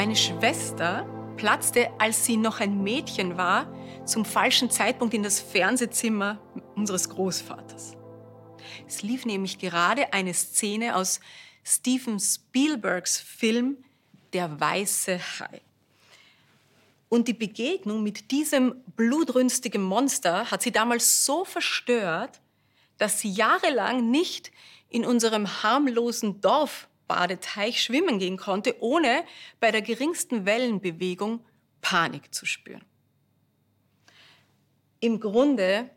Meine Schwester platzte, als sie noch ein Mädchen war, zum falschen Zeitpunkt in das Fernsehzimmer unseres Großvaters. Es lief nämlich gerade eine Szene aus Steven Spielbergs Film Der weiße Hai. Und die Begegnung mit diesem blutrünstigen Monster hat sie damals so verstört, dass sie jahrelang nicht in unserem harmlosen Dorfbadeteich schwimmen gehen konnte, ohne bei der geringsten Wellenbewegung Panik zu spüren. Im Grunde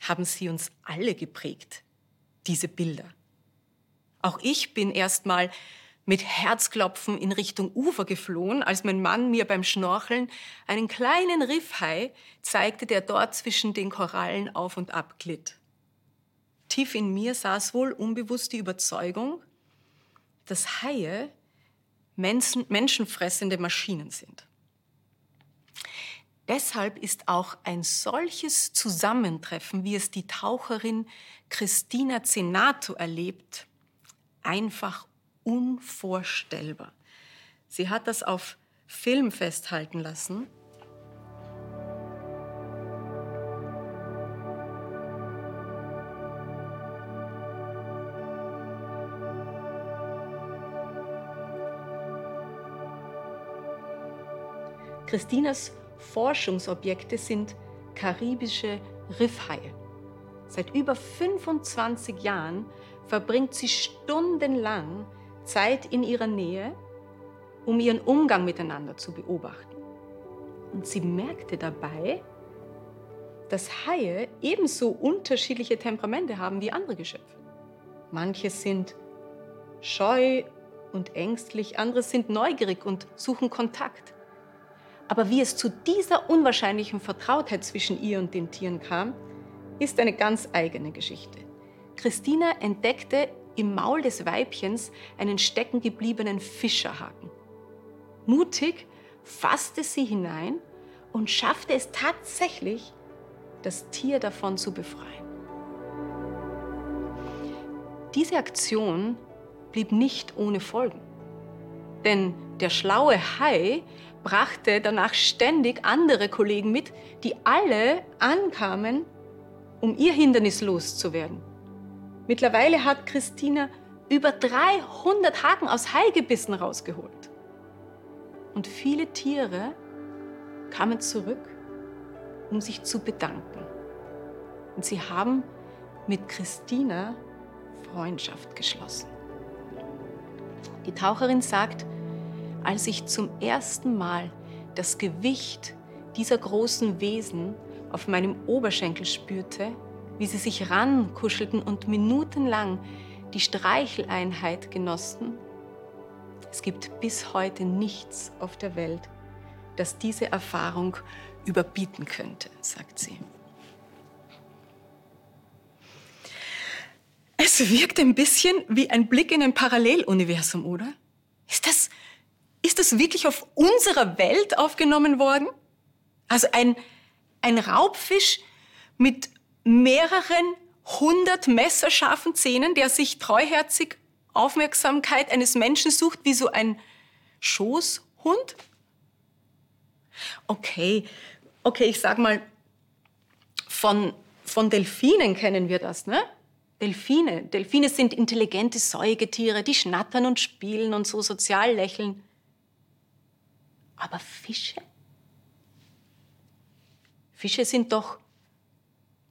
haben sie uns alle geprägt, diese Bilder. Auch ich bin erst mal mit Herzklopfen in Richtung Ufer geflohen, als mein Mann mir beim Schnorcheln einen kleinen Riffhai zeigte, der dort zwischen den Korallen auf und ab glitt. Tief in mir saß wohl unbewusst die Überzeugung, dass Haie Menschen, menschenfressende Maschinen sind. Deshalb ist auch ein solches Zusammentreffen, wie es die Taucherin Christina Zenato erlebt, einfach unvorstellbar. Sie hat das auf Film festhalten lassen. Christinas Forschungsobjekte sind karibische Riffhaie. Seit über 25 Jahren verbringt sie stundenlang Zeit in ihrer Nähe, um ihren Umgang miteinander zu beobachten. Und sie merkte dabei, dass Haie ebenso unterschiedliche Temperamente haben wie andere Geschöpfe. Manche sind scheu und ängstlich, andere sind neugierig und suchen Kontakt. Aber wie es zu dieser unwahrscheinlichen Vertrautheit zwischen ihr und den Tieren kam, ist eine ganz eigene Geschichte. Christina entdeckte im Maul des Weibchens einen steckengebliebenen Fischerhaken. Mutig fasste sie hinein und schaffte es tatsächlich, das Tier davon zu befreien. Diese Aktion blieb nicht ohne Folgen. Denn der schlaue Hai brachte danach ständig andere Kollegen mit, die alle ankamen, um ihr Hindernis loszuwerden. Mittlerweile hat Christina über 300 Haken aus Haigebissen rausgeholt. Und viele Tiere kamen zurück, um sich zu bedanken. Und sie haben mit Christina Freundschaft geschlossen. Die Taucherin sagt, als ich zum ersten Mal das Gewicht dieser großen Wesen auf meinem Oberschenkel spürte, wie sie sich rankuschelten und minutenlang die Streicheleinheit genossen. Es gibt bis heute nichts auf der Welt, das diese Erfahrung überbieten könnte, sagt sie. Es wirkt ein bisschen wie ein Blick in ein Paralleluniversum, oder? Ist das, wirklich auf unserer Welt aufgenommen worden? Also ein, ein Raubfisch mit mehreren hundert messerscharfen Zähnen, der sich treuherzig Aufmerksamkeit eines Menschen sucht, wie so ein Schoßhund? Okay, okay, ich sag mal, von, von Delfinen kennen wir das, ne? Delfine. Delfine sind intelligente Säugetiere, die schnattern und spielen und so sozial lächeln. Aber Fische? Fische sind doch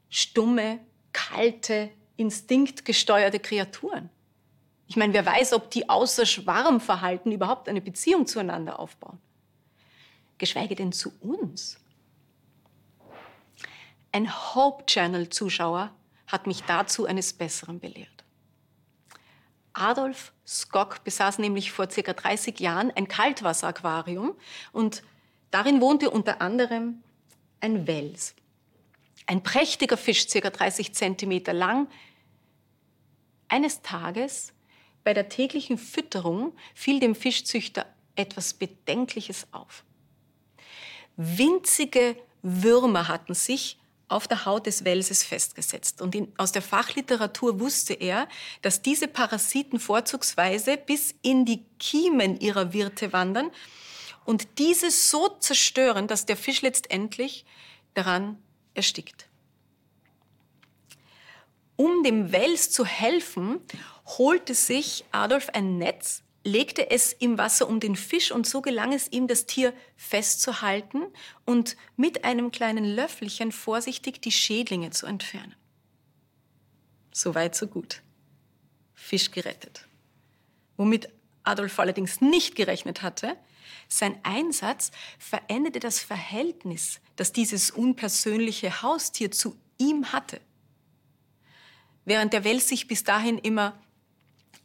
stumme, kalte, instinktgesteuerte Kreaturen. Ich meine, wer weiß, ob die außer Schwarmverhalten überhaupt eine Beziehung zueinander aufbauen. Geschweige denn zu uns. Ein Hope Channel-Zuschauer hat mich dazu eines Besseren belehrt. Adolf Skok besaß nämlich vor circa 30 Jahren ein Kaltwasseraquarium und darin wohnte unter anderem ein Wels. Ein prächtiger Fisch, circa 30 Zentimeter lang. Eines Tages bei der täglichen Fütterung fiel dem Fischzüchter etwas Bedenkliches auf. Winzige Würmer hatten sich auf der Haut des Welses festgesetzt. Und in, aus der Fachliteratur wusste er, dass diese Parasiten vorzugsweise bis in die Kiemen ihrer Wirte wandern und diese so zerstören, dass der Fisch letztendlich daran erstickt. Um dem Wels zu helfen, holte sich Adolf ein Netz, legte es im Wasser um den Fisch und so gelang es ihm, das Tier festzuhalten und mit einem kleinen Löffelchen vorsichtig die Schädlinge zu entfernen. So weit, so gut. Fisch gerettet. Womit Adolf allerdings nicht gerechnet hatte, sein Einsatz veränderte das Verhältnis, das dieses unpersönliche Haustier zu ihm hatte. Während der Wels sich bis dahin immer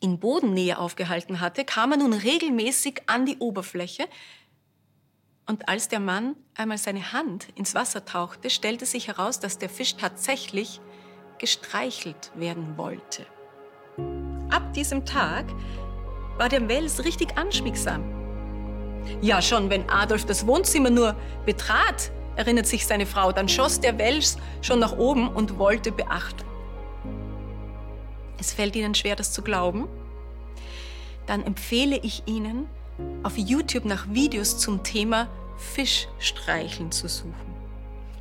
in Bodennähe aufgehalten hatte, kam er nun regelmäßig an die Oberfläche. Und als der Mann einmal seine Hand ins Wasser tauchte, stellte sich heraus, dass der Fisch tatsächlich gestreichelt werden wollte. Ab diesem Tag war der Wels richtig anschmiegsam. Ja, schon wenn Adolf das Wohnzimmer nur betrat, erinnert sich seine Frau, dann schoss der Wels schon nach oben und wollte Beachtung. Es fällt Ihnen schwer, das zu glauben? Dann empfehle ich Ihnen, auf YouTube nach Videos zum Thema Fischstreicheln zu suchen.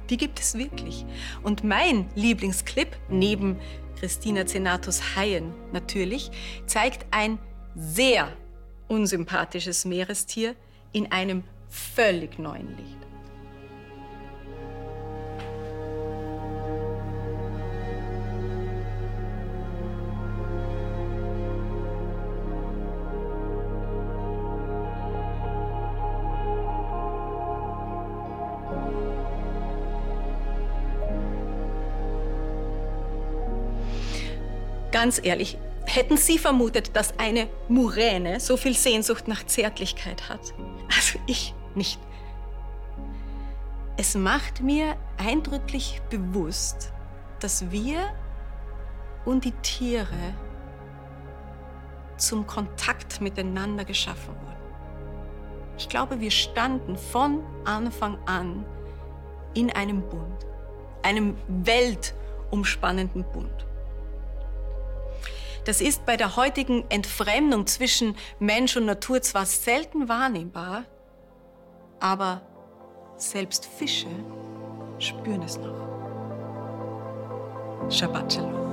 Die gibt es wirklich. Und mein Lieblingsclip, neben Christina Zenatus Haien natürlich, zeigt ein sehr unsympathisches Meerestier in einem völlig neuen Licht. Ganz ehrlich, hätten Sie vermutet, dass eine Muräne so viel Sehnsucht nach Zärtlichkeit hat? Also ich nicht. Es macht mir eindrücklich bewusst, dass wir und die Tiere zum Kontakt miteinander geschaffen wurden. Ich glaube, wir standen von Anfang an in einem Bund, einem weltumspannenden Bund. Das ist bei der heutigen Entfremdung zwischen Mensch und Natur zwar selten wahrnehmbar, aber selbst Fische spüren es noch. Shabbat Shalom.